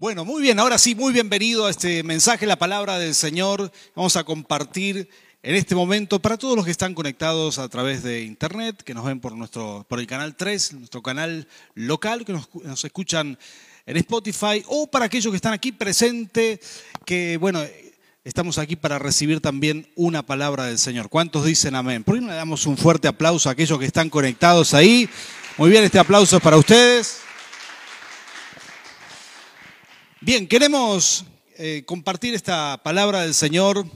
Bueno, muy bien, ahora sí, muy bienvenido a este mensaje, la palabra del Señor. Vamos a compartir en este momento para todos los que están conectados a través de internet, que nos ven por, nuestro, por el canal 3, nuestro canal local, que nos, escuchan en Spotify, o para aquellos que están aquí presentes, que bueno, estamos aquí para recibir también una palabra del Señor. ¿Cuántos dicen amén? ¿Por qué no le damos un fuerte aplauso a aquellos que están conectados ahí? Muy bien, este aplauso es para ustedes. Bien, queremos eh, compartir esta palabra del Señor,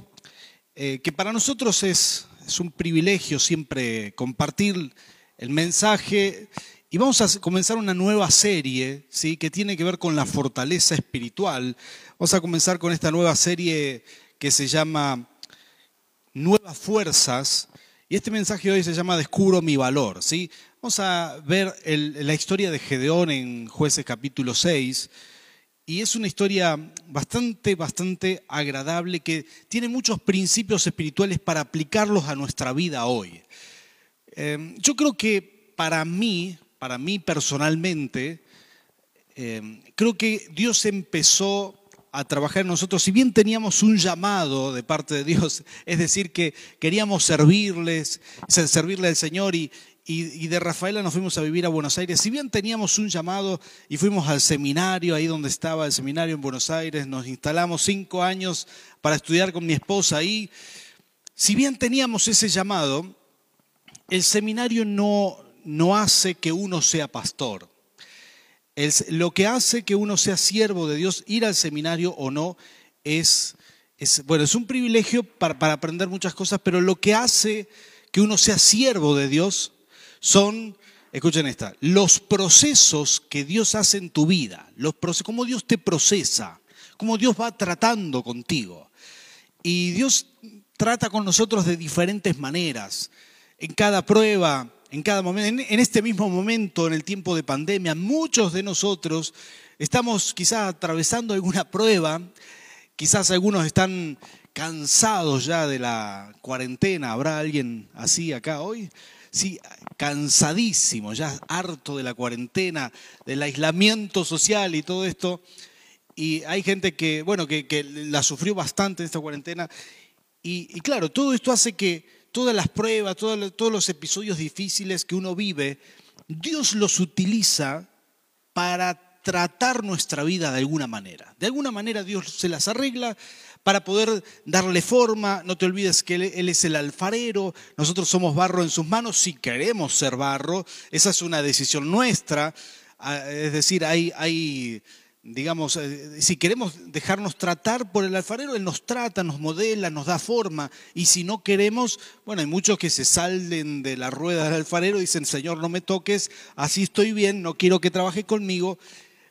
eh, que para nosotros es, un privilegio siempre compartir el mensaje. Y vamos a comenzar una nueva serie, ¿sí? que tiene que ver con la fortaleza espiritual. Vamos a comenzar con esta nueva serie que se llama Nuevas Fuerzas. Y este mensaje hoy se llama Descubro mi valor. ¿sí? Vamos a ver la historia de Gedeón en Jueces capítulo 6 y es una historia bastante, bastante agradable que tiene muchos principios espirituales para aplicarlos a nuestra vida hoy. Eh, yo creo que para mí, para mí personalmente, eh, creo que Dios empezó a trabajar en nosotros, si bien teníamos un llamado de parte de Dios, es decir, que queríamos servirles, servirle al Señor y, y, de Rafaela nos fuimos a vivir a Buenos Aires. Si bien teníamos un llamado y fuimos al seminario, ahí donde estaba el seminario en Buenos Aires, nos instalamos cinco años para estudiar con mi esposa ahí. Si bien teníamos ese llamado, el seminario no, no hace que uno sea pastor. lo que hace que uno sea siervo de Dios, ir al seminario o no, es, es bueno, es un privilegio para, para aprender muchas cosas, pero lo que hace que uno sea siervo de Dios son, escuchen esta, los procesos que Dios hace en tu vida, los procesos, cómo Dios te procesa, cómo Dios va tratando contigo. Y Dios trata con nosotros de diferentes maneras. En cada prueba, en cada momento, en este mismo momento, en el tiempo de pandemia, muchos de nosotros estamos quizás atravesando alguna prueba, quizás algunos están cansados ya de la cuarentena. ¿Habrá alguien así acá hoy? Sí, cansadísimo, ya harto de la cuarentena, del aislamiento social y todo esto. Y hay gente que, bueno, que, la sufrió bastante en esta cuarentena. Y, claro, todo esto hace que todas las pruebas, todos, todos los episodios difíciles que uno vive, Dios los utiliza para tratar nuestra vida de alguna manera. De alguna manera Dios se las arregla para poder darle forma. No te olvides que Él, es el alfarero, nosotros somos barro en sus manos si queremos ser barro. Esa es una decisión nuestra. Ah, es decir, hay, digamos, eh, si queremos dejarnos tratar por el alfarero, Él nos trata, nos modela, nos da forma. Y si no queremos, bueno, hay muchos que se salen de la rueda del alfarero y dicen, Señor, no me toques, así estoy bien, no quiero que trabaje conmigo.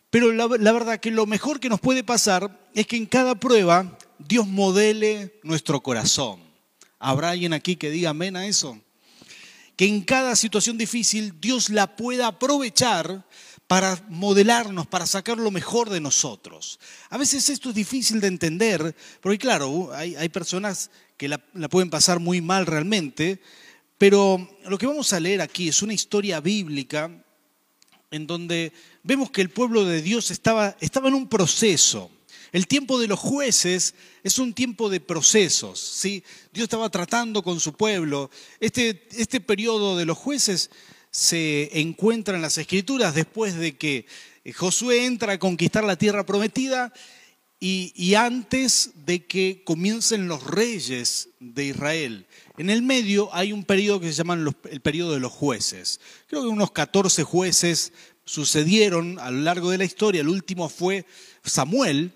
Pero la, la verdad que lo mejor que nos puede pasar es que en cada prueba Dios modele nuestro corazón. ¿Habrá alguien aquí que diga amén a eso? Que en cada situación difícil Dios la pueda aprovechar para modelarnos, para sacar lo mejor de nosotros. A veces esto es difícil de entender, porque claro, hay, hay personas que la, la, pueden pasar muy mal realmente, pero lo que vamos a leer aquí es una historia bíblica en donde vemos que el pueblo de Dios estaba, estaba en un proceso. El tiempo de los jueces es un tiempo de procesos. ¿sí? Dios estaba tratando con su pueblo. Este, este periodo de los jueces se encuentra en las escrituras después de que Josué entra a conquistar la tierra prometida y, y, antes de que comiencen los reyes de Israel. En el medio hay un periodo que se llama el periodo de los jueces. Creo que unos 14 jueces sucedieron a lo largo de la historia. El último fue Samuel.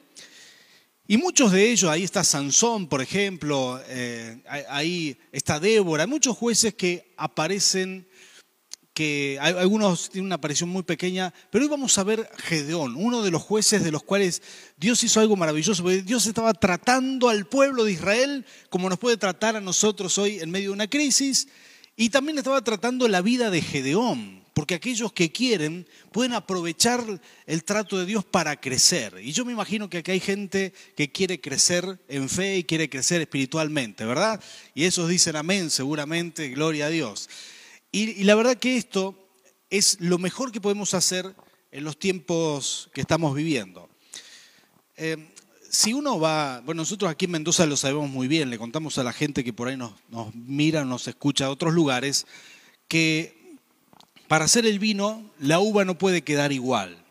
Y muchos de ellos, ahí está Sansón, por ejemplo, eh, ahí está Débora, hay muchos jueces que aparecen, que algunos tienen una aparición muy pequeña, pero hoy vamos a ver Gedeón, uno de los jueces de los cuales Dios hizo algo maravilloso, porque Dios estaba tratando al pueblo de Israel como nos puede tratar a nosotros hoy en medio de una crisis, y también estaba tratando la vida de Gedeón, porque aquellos que quieren pueden aprovechar el trato de Dios para crecer. Y yo me imagino que aquí hay gente que quiere crecer en fe y quiere crecer espiritualmente, ¿verdad? Y esos dicen amén, seguramente, gloria a Dios. Y, la verdad que esto es lo mejor que podemos hacer en los tiempos que estamos viviendo. Eh, si uno va, bueno, nosotros aquí en Mendoza lo sabemos muy bien, le contamos a la gente que por ahí nos, nos mira, nos escucha de otros lugares, que para hacer el vino la uva no puede quedar igual.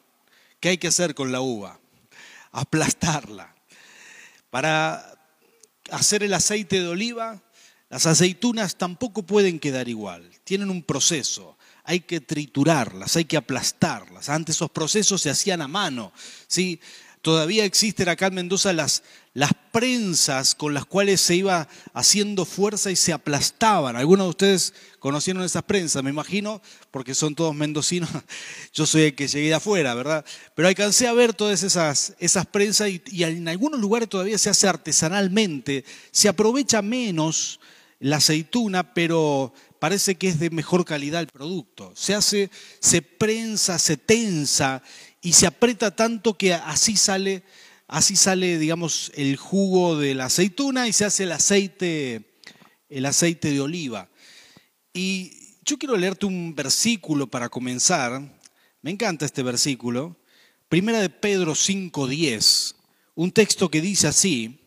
¿Qué hay que hacer con la uva? Aplastarla. Para hacer el aceite de oliva, las aceitunas tampoco pueden quedar igual, tienen un proceso hay que triturarlas, hay que aplastarlas. Antes esos procesos se hacían a mano. ¿sí? Todavía existen acá en Mendoza las, las prensas con las cuales se iba haciendo fuerza y se aplastaban. Algunos de ustedes conocieron esas prensas, me imagino, porque son todos mendocinos. Yo soy el que llegué de afuera, ¿verdad? Pero alcancé a ver todas esas, esas prensas y, y en algunos lugares todavía se hace artesanalmente. Se aprovecha menos la aceituna, pero parece que es de mejor calidad el producto. Se hace, se prensa, se tensa y se aprieta tanto que así sale, así sale, digamos, el jugo de la aceituna y se hace el aceite, el aceite de oliva. Y yo quiero leerte un versículo para comenzar. Me encanta este versículo. Primera de Pedro 5:10. Un texto que dice así,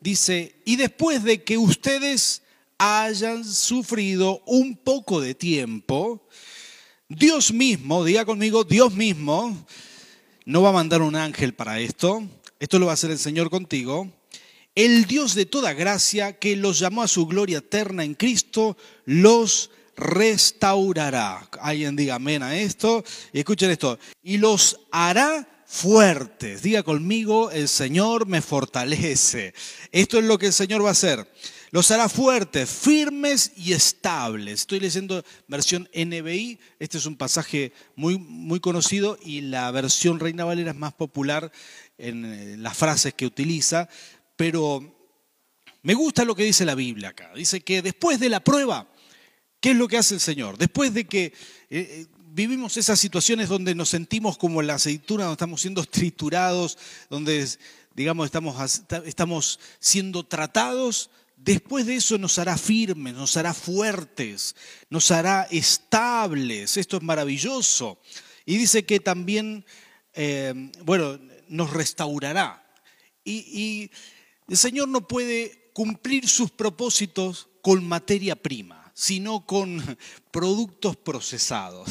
dice, "Y después de que ustedes hayan sufrido un poco de tiempo, Dios mismo, diga conmigo, Dios mismo, no va a mandar un ángel para esto, esto lo va a hacer el Señor contigo, el Dios de toda gracia que los llamó a su gloria eterna en Cristo, los restaurará. Alguien diga amén a esto y escuchen esto, y los hará fuertes. Diga conmigo, el Señor me fortalece. Esto es lo que el Señor va a hacer. Los hará fuertes, firmes y estables. Estoy leyendo versión NBI. Este es un pasaje muy, muy conocido y la versión Reina Valera es más popular en eh, las frases que utiliza. Pero me gusta lo que dice la Biblia acá. Dice que después de la prueba, ¿qué es lo que hace el Señor? Después de que eh, eh, vivimos esas situaciones donde nos sentimos como la aceituna, donde estamos siendo triturados, donde, digamos, estamos, estamos siendo tratados, Después de eso nos hará firmes, nos hará fuertes, nos hará estables. Esto es maravilloso. Y dice que también, bueno, nos restaurará. Y, el Señor no puede cumplir sus propósitos con materia prima sino con productos procesados.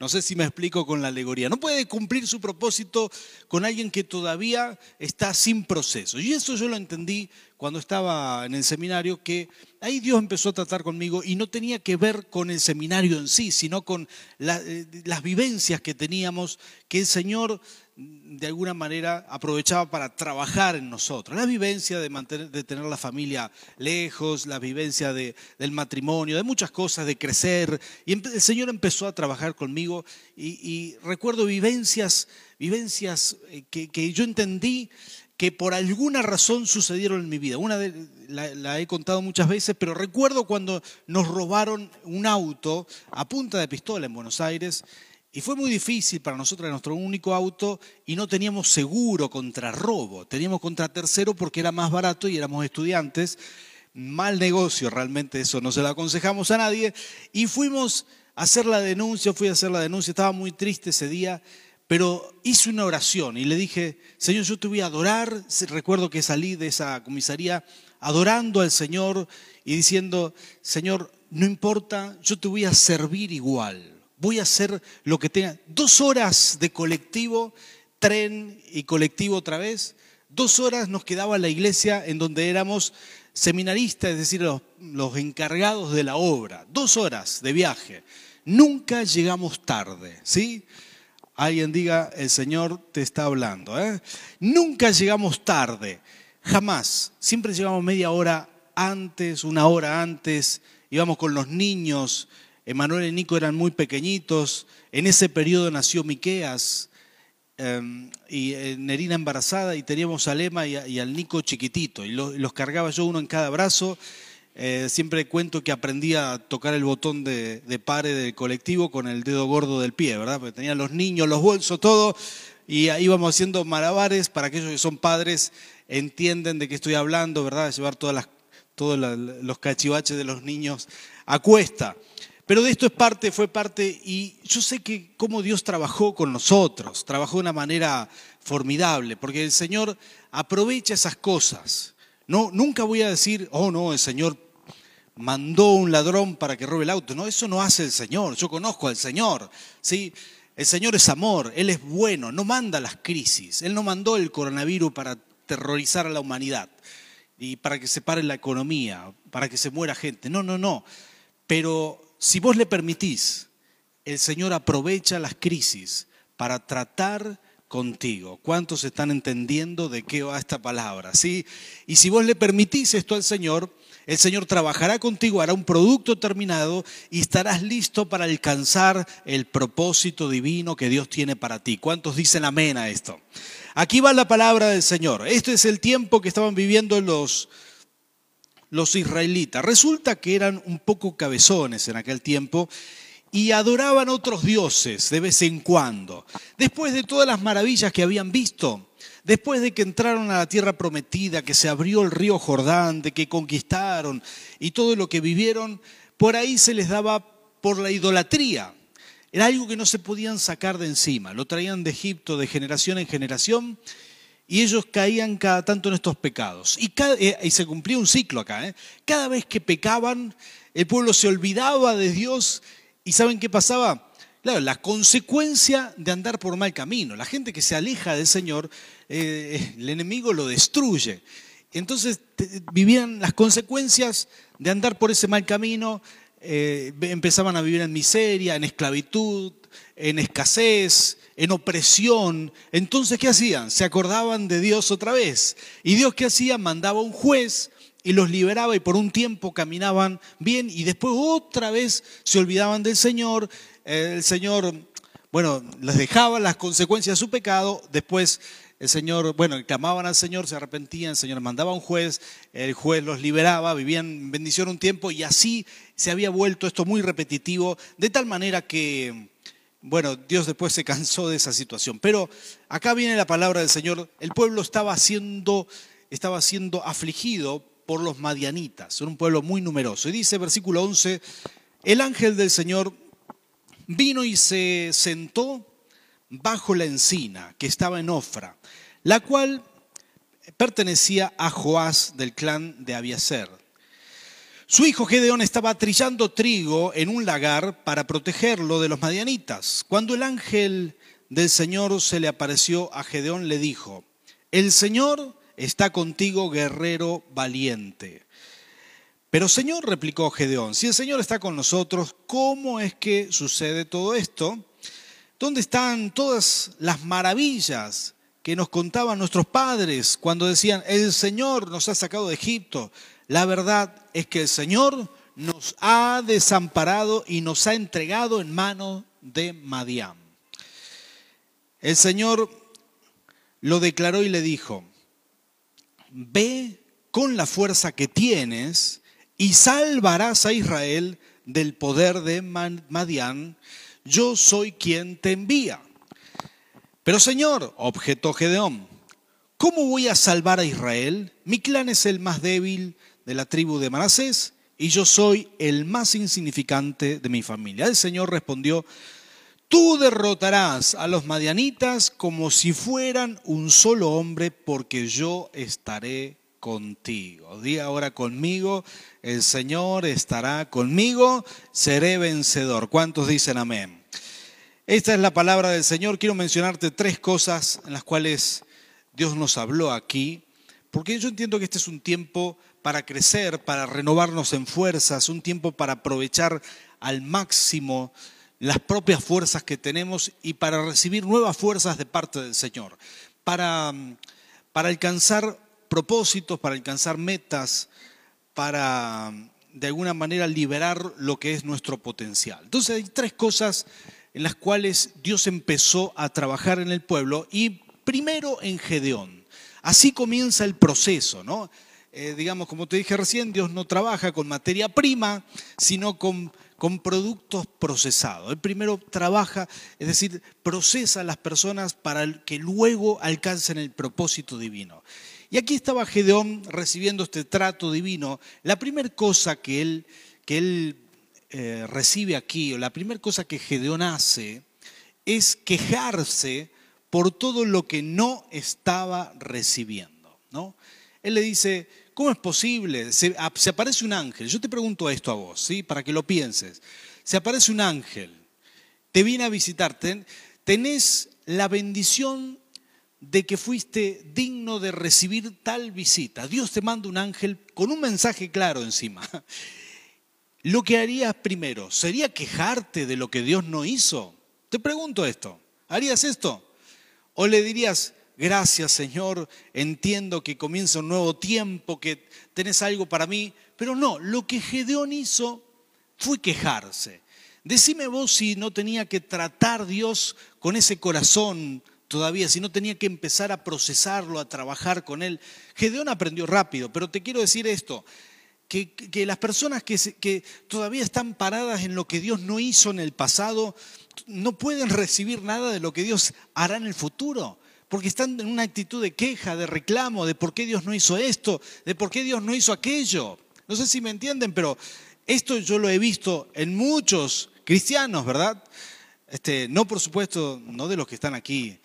No sé si me explico con la alegoría. No puede cumplir su propósito con alguien que todavía está sin proceso. Y eso yo lo entendí cuando estaba en el seminario, que ahí Dios empezó a tratar conmigo y no tenía que ver con el seminario en sí, sino con eh, las vivencias que teníamos, que el Señor de alguna manera aprovechaba para trabajar en nosotros. La vivencia de, mantener, de tener la familia lejos, la vivencia de, del matrimonio, de muchas cosas, de crecer. Y el Señor empezó a trabajar conmigo y, recuerdo vivencias, vivencias eh, que, yo entendí que por alguna razón sucedieron en mi vida. Una de, la, la he contado muchas veces, pero recuerdo cuando nos robaron un auto a punta de pistola en Buenos Aires y fue muy difícil para nosotros, nuestro único auto, y no teníamos seguro contra robo. Teníamos contra tercero porque era más barato y éramos estudiantes. Mal negocio, realmente eso no se lo aconsejamos a nadie. Y fuimos a hacer la denuncia, fui a hacer la denuncia, estaba muy triste ese día, pero hice una oración y le dije, Señor, yo te voy a adorar. Recuerdo que salí de esa comisaría adorando al Señor y diciendo, Señor, no importa, yo te voy a servir igual voy a hacer lo que tenga. Dos horas de colectivo, tren y colectivo otra vez. Dos horas nos quedaba la iglesia en donde éramos seminaristas, es decir, los, los encargados de la obra. Dos horas de viaje. Nunca llegamos tarde, ¿sí? Alguien diga, el Señor te está hablando. ¿eh? Nunca llegamos tarde, jamás. Siempre llegamos media hora antes, una hora antes. Íbamos con los niños Emanuel y Nico eran muy pequeñitos. En ese periodo nació Miqueas em, y eh, Nerina embarazada y teníamos a Lema y, al Nico chiquitito. Y los, cargaba yo uno en cada brazo. Eh, siempre cuento que aprendía a tocar el botón de, de, pare del colectivo con el dedo gordo del pie, ¿verdad? Porque tenían los niños, los bolsos, todo. Y íbamos haciendo malabares para aquellos que son padres entienden de qué estoy hablando, ¿verdad? Llevar todas las, todos los cachivaches de los niños a cuesta. Pero de esto es parte, fue parte, y yo sé que cómo Dios trabajó con nosotros, trabajó de una manera formidable, porque el Señor aprovecha esas cosas. No, nunca voy a decir, oh no, el Señor mandó un ladrón para que robe el auto. No, eso no hace el Señor. Yo conozco al Señor. ¿sí? El Señor es amor, Él es bueno, no manda las crisis. Él no mandó el coronavirus para terrorizar a la humanidad y para que se pare la economía, para que se muera gente. No, no, no. Pero si vos le permitís, el Señor aprovecha las crisis para tratar contigo. ¿Cuántos están entendiendo de qué va esta palabra? ¿Sí? Y si vos le permitís esto al Señor, el Señor trabajará contigo, hará un producto terminado y estarás listo para alcanzar el propósito divino que Dios tiene para ti. ¿Cuántos dicen amén a esto? Aquí va la palabra del Señor. Este es el tiempo que estaban viviendo los, los israelitas. Resulta que eran un poco cabezones en aquel tiempo y adoraban otros dioses de vez en cuando. Después de todas las maravillas que habían visto, después de que entraron a la tierra prometida, que se abrió el río Jordán, de que conquistaron y todo lo que vivieron, por ahí se les daba por la idolatría. Era algo que no se podían sacar de encima. Lo traían de Egipto de generación en generación y ellos caían cada tanto en estos pecados. Y, eh, se cumplía un ciclo acá. ¿eh? Cada vez que pecaban, el pueblo se olvidaba de Dios y ¿saben qué pasaba? Claro, la consecuencia de andar por mal camino. La gente que se aleja del Señor, eh, el enemigo lo destruye. Entonces vivían las consecuencias de andar por ese mal camino, eh, empezaban a vivir en miseria, en esclavitud, en escasez, en opresión. Entonces, ¿qué hacían? Se acordaban de Dios otra vez. ¿Y Dios qué hacía? Mandaba un juez y los liberaba y por un tiempo caminaban bien y después otra vez se olvidaban del Señor. El Señor, bueno, les dejaba las consecuencias de su pecado, después el Señor, bueno, clamaban al Señor, se arrepentían, el Señor mandaba un juez, el juez los liberaba, vivían en bendición un tiempo y así se había vuelto esto muy repetitivo, de tal manera que, bueno, Dios después se cansó de esa situación. Pero acá viene la palabra del Señor, el pueblo estaba siendo, estaba siendo afligido por los madianitas, era un pueblo muy numeroso. Y dice versículo 11, el ángel del Señor vino y se sentó bajo la encina que estaba en Ofra, la cual pertenecía a Joás del clan de Abiaser. Su hijo Gedeón estaba trillando trigo en un lagar para protegerlo de los madianitas. Cuando el ángel del Señor se le apareció a Gedeón, le dijo, el Señor está contigo, guerrero valiente. Pero Señor, replicó Gedeón, si el Señor está con nosotros, ¿cómo es que sucede todo esto? ¿Dónde están todas las maravillas que nos contaban nuestros padres cuando decían, el Señor nos ha sacado de Egipto? La verdad es que el Señor nos ha desamparado y nos ha entregado en manos de Madián. El Señor lo declaró y le dijo, ve con la fuerza que tienes y salvarás a Israel del poder de Madián yo soy quien te envía. Pero Señor, objetó Gedeón, ¿cómo voy a salvar a Israel? Mi clan es el más débil de la tribu de Manasés y yo soy el más insignificante de mi familia. El Señor respondió, tú derrotarás a los madianitas como si fueran un solo hombre porque yo estaré contigo. Diga ahora conmigo, el Señor estará conmigo, seré vencedor. ¿Cuántos dicen amén? Esta es la palabra del Señor. Quiero mencionarte tres cosas en las cuales Dios nos habló aquí, porque yo entiendo que este es un tiempo para crecer, para renovarnos en fuerzas, un tiempo para aprovechar al máximo las propias fuerzas que tenemos y para recibir nuevas fuerzas de parte del Señor, para, para alcanzar propósitos, para alcanzar metas, para de alguna manera liberar lo que es nuestro potencial. Entonces hay tres cosas en las cuales Dios empezó a trabajar en el pueblo y primero en Gedeón. Así comienza el proceso, ¿no? Eh, digamos, como te dije recién, Dios no trabaja con materia prima, sino con, con productos procesados. Él primero trabaja, es decir, procesa a las personas para que luego alcancen el propósito divino. Y aquí estaba Gedeón recibiendo este trato divino. La primera cosa que él, que él eh, recibe aquí, o la primera cosa que Gedeón hace, es quejarse por todo lo que no estaba recibiendo. ¿no? Él le dice, ¿cómo es posible? Se, aparece un ángel. Yo te pregunto esto a vos, ¿sí? para que lo pienses. Se aparece un ángel, te viene a visitar, tenés la bendición de que fuiste digno de recibir tal visita. Dios te manda un ángel con un mensaje claro encima. Lo que harías primero, ¿sería quejarte de lo que Dios no hizo? Te pregunto esto, ¿harías esto? ¿O le dirías, gracias Señor, entiendo que comienza un nuevo tiempo, que tenés algo para mí? Pero no, lo que Gedeón hizo fue quejarse. Decime vos si no tenía que tratar Dios con ese corazón todavía, si no tenía que empezar a procesarlo, a trabajar con él. Gedeón aprendió rápido, pero te quiero decir esto, que, las personas que, que todavía están paradas en lo que Dios no hizo en el pasado, no pueden recibir nada de lo que Dios hará en el futuro porque están en una actitud de queja, de reclamo, de por qué Dios no hizo esto, de por qué Dios no hizo aquello. No sé si me entienden, pero esto yo lo he visto en muchos cristianos, ¿verdad? Este, no por supuesto, no de los que están aquí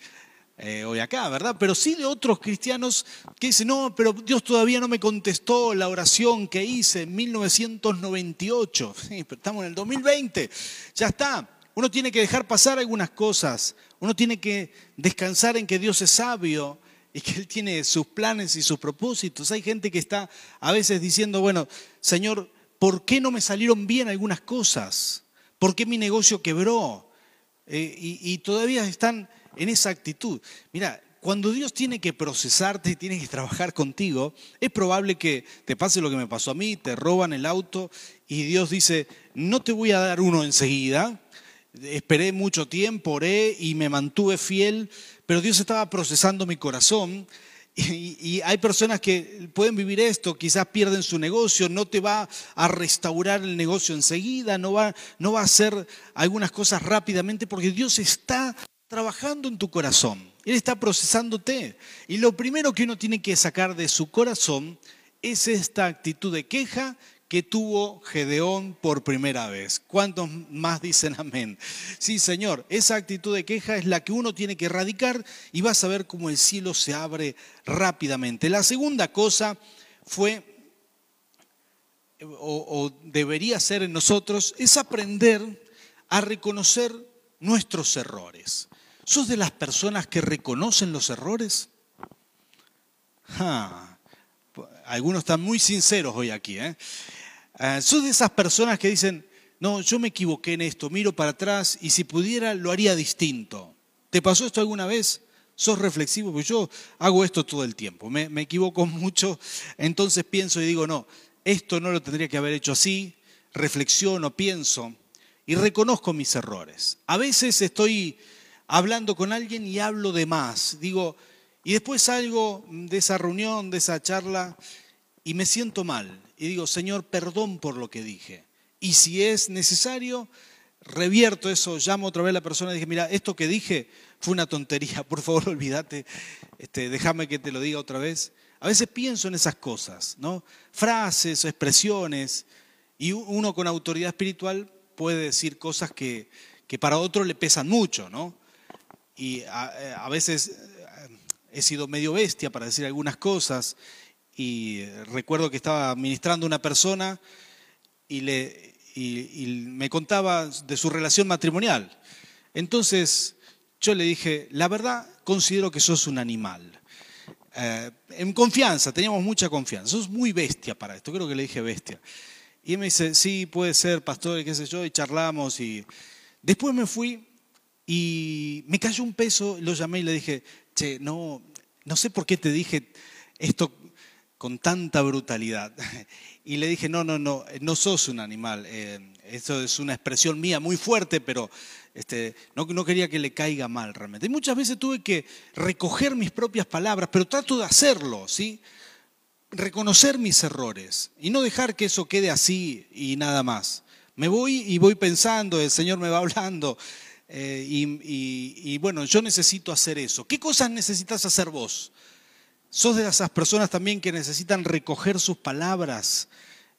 eh, hoy acá, ¿verdad? Pero sí de otros cristianos que dicen, no, pero Dios todavía no me contestó la oración que hice en 1998. Sí, pero estamos en el 2020, ya está. Uno tiene que dejar pasar algunas cosas, uno tiene que descansar en que Dios es sabio y que Él tiene sus planes y sus propósitos. Hay gente que está a veces diciendo, bueno, Señor, ¿por qué no me salieron bien algunas cosas? ¿Por qué mi negocio quebró? Eh, y todavía están en esa actitud. Mira, cuando Dios tiene que procesarte y tiene que trabajar contigo, es probable que te pase lo que me pasó a mí, te roban el auto y Dios dice, no te voy a dar uno enseguida, esperé mucho tiempo, oré y me mantuve fiel, pero Dios estaba procesando mi corazón. Y, hay personas que pueden vivir esto, quizás pierden su negocio, no te va a restaurar el negocio enseguida, no va, no va a hacer algunas cosas rápidamente, porque Dios está trabajando en tu corazón. Él está procesándote. Y lo primero que uno tiene que sacar de su corazón es esta actitud de queja que tuvo Gedeón por primera vez. ¿Cuántos más dicen amén? Sí, Señor, esa actitud de queja es la que uno tiene que erradicar y vas a ver cómo el cielo se abre rápidamente. La segunda cosa fue, o, o debería ser en nosotros, es aprender a reconocer nuestros errores. ¿Sos de las personas que reconocen los errores? Algunos están muy sinceros hoy aquí. ¿eh? ¿Sos de esas personas que dicen, no, yo me equivoqué en esto, miro para atrás y si pudiera lo haría distinto? ¿Te pasó esto alguna vez? ¿Sos reflexivo? Pues yo hago esto todo el tiempo, me, me equivoco mucho, entonces pienso y digo, no, esto no lo tendría que haber hecho así, reflexiono, pienso y reconozco mis errores. A veces estoy hablando con alguien y hablo de más. Digo, y después salgo de esa reunión, de esa charla, y me siento mal. Y digo, Señor, perdón por lo que dije. Y si es necesario, revierto eso, llamo otra vez a la persona y dije, mira, esto que dije fue una tontería, por favor olvídate, este, déjame que te lo diga otra vez. A veces pienso en esas cosas, ¿no? Frases expresiones, y uno con autoridad espiritual puede decir cosas que, que para otro le pesan mucho, ¿no? y a, veces eh, he sido medio bestia para decir algunas cosas y recuerdo que estaba ministrando una persona y, le, y, me contaba de su relación matrimonial. Entonces yo le dije, la verdad considero que sos un animal. Eh, en confianza, teníamos mucha confianza. Sos muy bestia para esto, creo que le dije bestia. Y él me dice, sí, puede ser, pastor, qué sé yo, y charlamos. Y después me fui y me cayó un peso, lo llamé y le dije, che, no, no sé por qué te dije esto con tanta brutalidad. Y le dije, no, no, no, no sos un animal. Eh, eso es una expresión mía muy fuerte, pero este, no, no, quería que le caiga mal realmente. Y muchas veces tuve que recoger mis propias palabras, pero trato de hacerlo, ¿sí? Reconocer mis errores y no dejar que eso quede así y nada más. Me voy y voy pensando, el Señor me va hablando, eh, y, bueno, yo necesito hacer eso. ¿Qué cosas necesitas hacer vos? ¿Sos de esas personas también que necesitan recoger sus palabras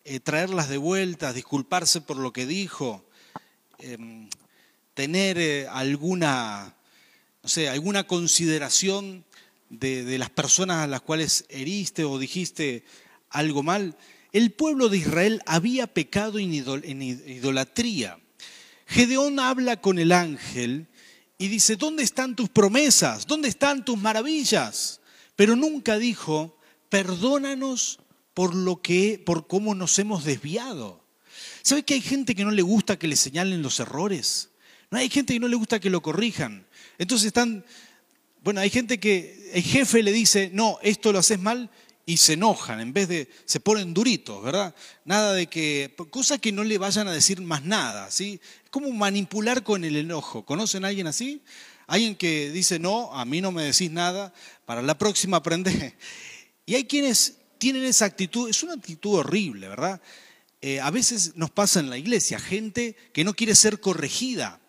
eh, traerlas de vuelta, disculparse por lo que dijo, em, tener eh, alguna, no sé, alguna consideración de, de las personas a las cuales heriste o dijiste algo mal. El pueblo de Israel había pecado en idolatría. Gedeón habla con el ángel y dice, ¿dónde están tus promesas? ¿Dónde están tus maravillas? Pero nunca dijo, perdónanos por lo que, por cómo nos hemos desviado. ¿Sabe que hay gente que no le gusta que le señalen los errores? No hay gente que no le gusta que lo corrijan. Entonces están, bueno, hay gente que el jefe le dice, no, esto lo haces mal, y se enojan, en vez de, se ponen duritos, ¿verdad? Nada de que, cosa que no le vayan a decir más nada, ¿sí? Es como manipular con el enojo. ¿Conocen a alguien así? Alguien que dice, no, a mí no me decís nada, para la próxima aprende. Y hay quienes tienen esa actitud, es una actitud horrible, ¿verdad? Eh, a veces nos pasa en la iglesia, gente que no quiere ser corregida,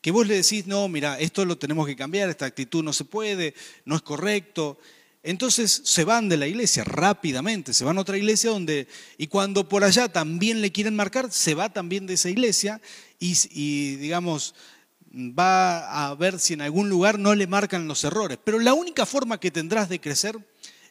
que vos le decís, no, mira, esto lo tenemos que cambiar, esta actitud no se puede, no es correcto. Entonces se van de la iglesia rápidamente, se van a otra iglesia donde, y cuando por allá también le quieren marcar, se va también de esa iglesia y, digamos, va a ver si en algún lugar no le marcan los errores. Pero la única forma que tendrás de crecer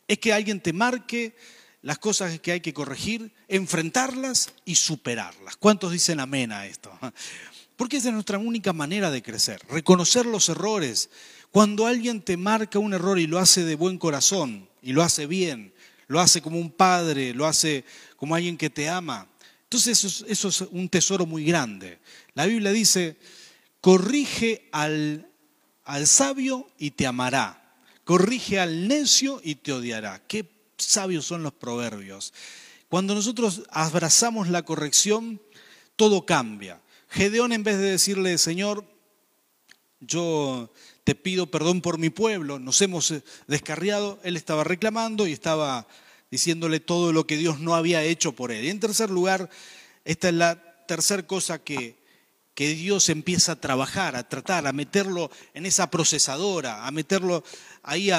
es que alguien te marque las cosas que hay que corregir, enfrentarlas y superarlas. ¿Cuántos dicen amén a esto? Porque esa es nuestra única manera de crecer, reconocer los errores, cuando alguien te marca un error y lo hace de buen corazón, y lo hace bien, lo hace como un padre, lo hace como alguien que te ama, entonces eso es, un tesoro muy grande. La Biblia dice, corrige al, al sabio y te amará, corrige al necio y te odiará. Qué sabios son los proverbios. Cuando nosotros abrazamos la corrección, todo cambia. Gedeón en vez de decirle, Señor, yo te pido perdón por mi pueblo, nos hemos eh, descarriado, él estaba reclamando y estaba diciéndole todo lo que Dios no había hecho por él. Y en tercer lugar, esta es la tercera cosa que, que Dios empieza a trabajar, a tratar, a meterlo en esa procesadora, a meterlo ahí,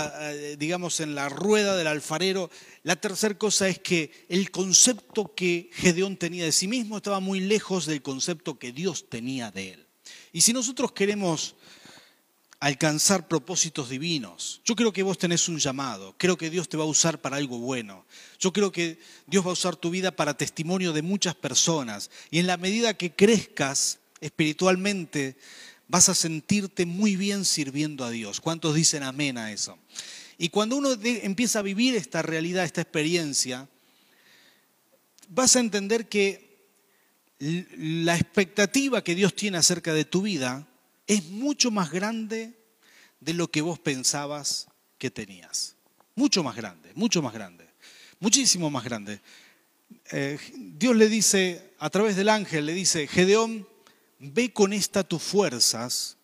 digamos, en la rueda del alfarero. La tercera cosa es que el concepto que Gedeón tenía de sí mismo estaba muy lejos del concepto que Dios tenía de él. Y si nosotros queremos alcanzar propósitos divinos. Yo creo que vos tenés un llamado, creo que Dios te va a usar para algo bueno. Yo creo que Dios va a usar tu vida para testimonio de muchas personas. Y en la medida que crezcas espiritualmente, vas a sentirte muy bien sirviendo a Dios. ¿Cuántos dicen amén a eso? Y cuando uno empieza a vivir esta realidad, esta experiencia, vas a entender que la expectativa que Dios tiene acerca de tu vida es mucho más grande de lo que vos pensabas que tenías. Mucho más grande, mucho más grande, muchísimo más grande. Eh, Dios le dice, a través del ángel, le dice, Gedeón, ve con esta tus fuerzas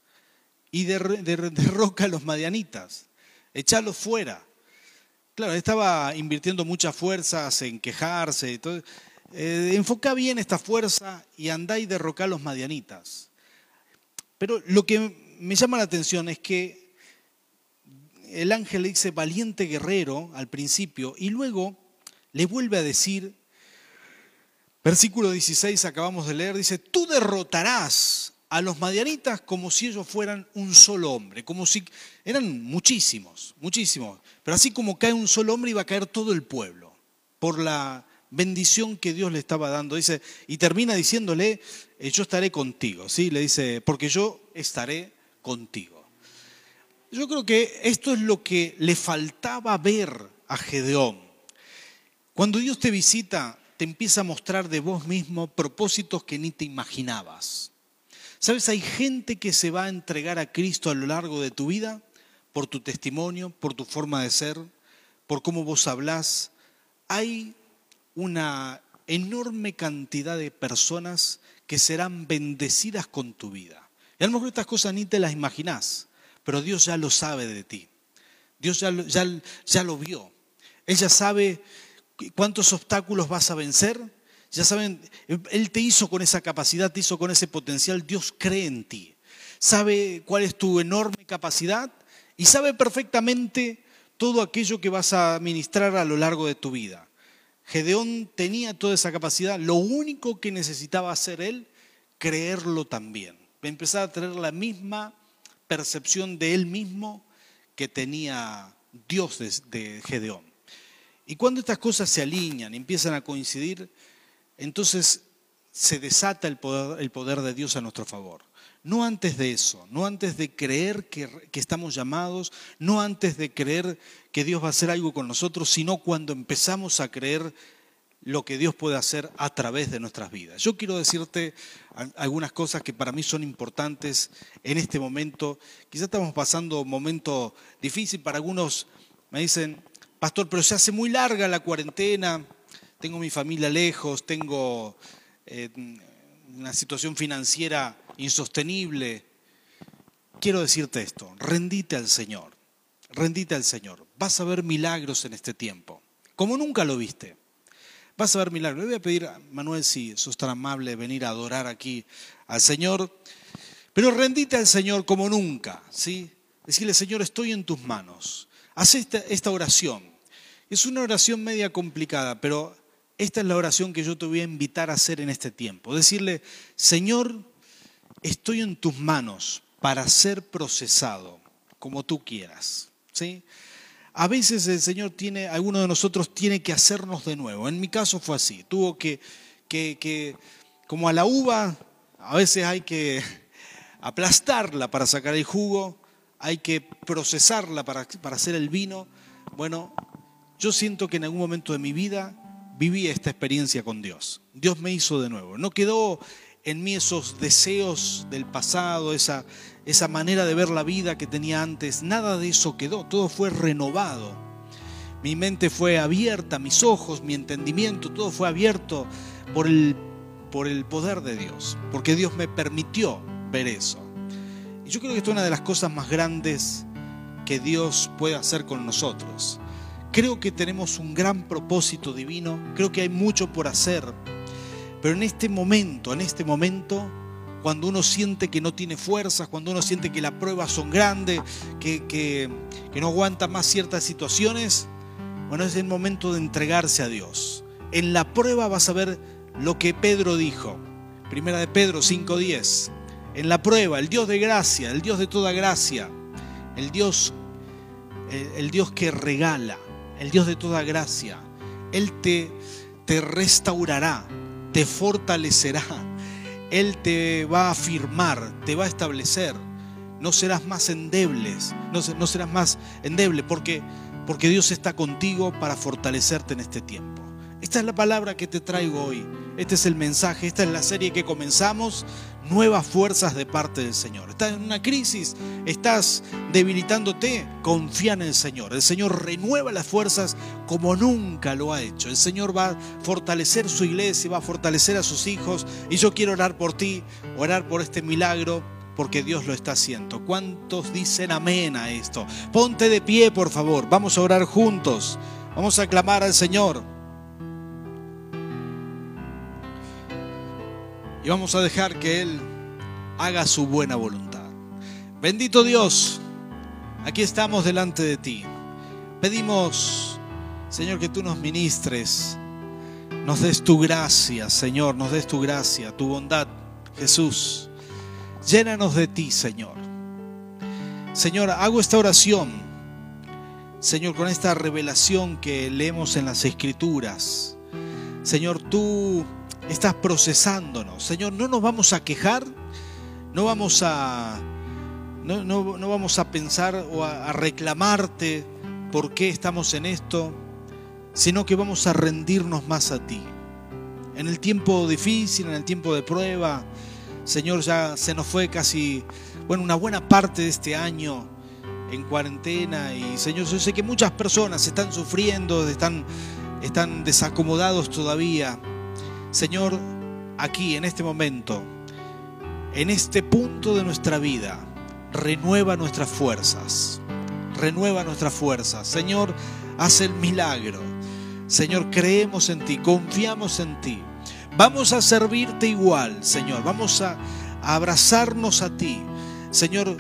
y derroca a los madianitas, échalos fuera. Claro, estaba invirtiendo muchas fuerzas en quejarse. Y eh, enfoca bien esta fuerza y andá y derroca a los madianitas. Pero lo que me llama la atención es que el ángel le dice valiente guerrero al principio y luego le vuelve a decir, versículo 16 acabamos de leer, dice, tú derrotarás a los madianitas como si ellos fueran un solo hombre, como si eran muchísimos, muchísimos, pero así como cae un solo hombre iba a caer todo el pueblo por la bendición que Dios le estaba dando. Dice, y termina diciéndole, eh, yo estaré contigo, ¿sí? Le dice, porque yo estaré contigo. Yo creo que esto es lo que le faltaba ver a Gedeón. Cuando Dios te visita, te empieza a mostrar de vos mismo propósitos que ni te imaginabas. ¿Sabes? Hay gente que se va a entregar a Cristo a lo largo de tu vida por tu testimonio, por tu forma de ser, por cómo vos hablás. Hay una enorme cantidad de personas que serán bendecidas con tu vida. Y a lo mejor estas cosas ni te las imaginás, pero Dios ya lo sabe de ti. Dios ya, ya, ya lo vio. Él ya sabe cuántos obstáculos vas a vencer. Ya saben, Él te hizo con esa capacidad, te hizo con ese potencial. Dios cree en ti. Sabe cuál es tu enorme capacidad y sabe perfectamente todo aquello que vas a administrar a lo largo de tu vida. Gedeón tenía toda esa capacidad, lo único que necesitaba hacer él, creerlo también. Empezar a tener la misma percepción de él mismo que tenía Dios de, Gedeón. Y cuando estas cosas se alinean, empiezan a coincidir, entonces se desata el poder, de Dios a nuestro favor. No antes de eso, no antes de creer que, que, estamos llamados, no antes de creer que Dios va a hacer algo con nosotros, sino cuando empezamos a creer lo que Dios puede hacer a través de nuestras vidas. Yo quiero decirte algunas cosas que para mí son importantes en este momento. Quizás estamos pasando un momento difícil, para algunos me dicen, pastor, pero se hace muy larga la cuarentena, tengo mi familia lejos, tengo eh, una situación financiera insostenible. Quiero decirte esto, rendite al Señor, rendite al Señor. Vas a ver milagros en este tiempo, como nunca lo viste. Vas a ver milagros. Le voy a pedir a Manuel si sos tan amable venir a adorar aquí al Señor. Pero rendite al Señor como nunca, ¿sí? Decirle, Señor, estoy en tus manos. Haz esta oración. Es una oración media complicada, pero esta es la oración que yo te voy a invitar a hacer en este tiempo. Decirle, Señor, estoy en tus manos para ser procesado como tú quieras. ¿sí? A veces el Señor tiene, alguno de nosotros tiene que hacernos de nuevo. En mi caso fue así. Tuvo que, que, como a la uva, a veces hay que aplastarla para sacar el jugo, hay que procesarla para, para hacer el vino. Bueno, yo siento que en algún momento de mi vida viví esta experiencia con Dios. Dios me hizo de nuevo. No quedó en mí esos deseos del pasado, esa, esa manera de ver la vida que tenía antes. Nada de eso quedó, todo fue renovado. Mi mente fue abierta, mis ojos, mi entendimiento, todo fue abierto por el, por el poder de Dios, porque Dios me permitió ver eso. Y yo creo que esto es una de las cosas más grandes que Dios puede hacer con nosotros. Creo que tenemos un gran propósito divino, creo que hay mucho por hacer pero en este momento, en este momento, cuando uno siente que no tiene fuerzas, cuando uno siente que las pruebas son grandes, que, que, no aguanta más ciertas situaciones, bueno, es el momento de entregarse a Dios. En la prueba vas a ver lo que Pedro dijo. Primera de Pedro 5.10. En la prueba, el Dios de gracia, el Dios de toda gracia, el Dios, el, el Dios que regala, el Dios de toda gracia, Él te, te restaurará, te fortalecerá. Él te va a afirmar, te va a establecer. No serás más endebles, no, no serás más endeble porque, porque Dios está contigo para fortalecerte en este tiempo. Esta es la palabra que te traigo hoy. Este es el mensaje, esta es la serie que comenzamos nuevas fuerzas de parte del Señor. Estás en una crisis, estás debilitándote, confía en el Señor. El Señor renueva las fuerzas como nunca lo ha hecho. El Señor va a fortalecer su iglesia, va a fortalecer a sus hijos. Y yo quiero orar por ti, orar por este milagro porque Dios lo está haciendo. ¿Cuántos dicen amén a esto? Ponte de pie, por favor. Vamos a orar juntos. Vamos a clamar al Señor. Y vamos a dejar que Él haga su buena voluntad. Bendito Dios, aquí estamos delante de ti. Pedimos, Señor, que tú nos ministres, nos des tu gracia, Señor, nos des tu gracia, tu bondad, Jesús. Llénanos de ti, Señor. Señor, hago esta oración, Señor, con esta revelación que leemos en las Escrituras. Señor, tú estás procesándonos. Señor, no nos vamos a quejar, no vamos a, no, no, vamos a pensar o a, reclamarte por qué estamos en esto, sino que vamos a rendirnos más a ti. En el tiempo difícil, en el tiempo de prueba, Señor, ya se nos fue casi, bueno, una buena parte de este año en cuarentena y Señor, yo sé que muchas personas están sufriendo, están, están desacomodados todavía. Señor, aquí en este momento, en este punto de nuestra vida, renueva nuestras fuerzas, renueva nuestras fuerzas. Señor, haz el milagro. Señor, creemos en ti, confiamos en ti. Vamos a servirte igual, Señor. Vamos a, abrazarnos a ti. Señor,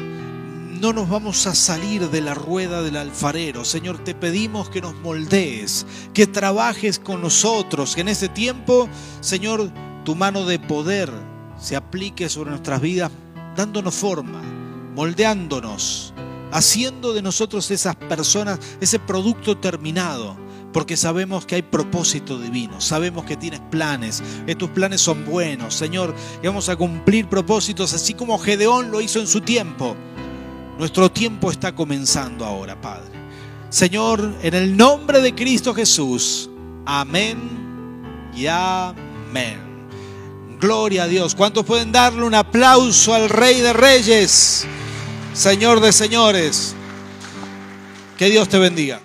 no nos vamos a salir de la rueda del alfarero. Señor, te pedimos que nos moldees, que trabajes con nosotros, que en ese tiempo, Señor, tu mano de poder se aplique sobre nuestras vidas, dándonos forma, moldeándonos, haciendo de nosotros esas personas, ese producto terminado, porque sabemos que hay propósito divino, sabemos que tienes planes, que tus planes son buenos, Señor, vamos a cumplir propósitos así como Gedeón lo hizo en su tiempo. Nuestro tiempo está comenzando ahora, Padre. Señor, en el nombre de Cristo Jesús, amén y amén. Gloria a Dios. ¿Cuántos pueden darle un aplauso al Rey de Reyes, Señor de Señores? Que Dios te bendiga.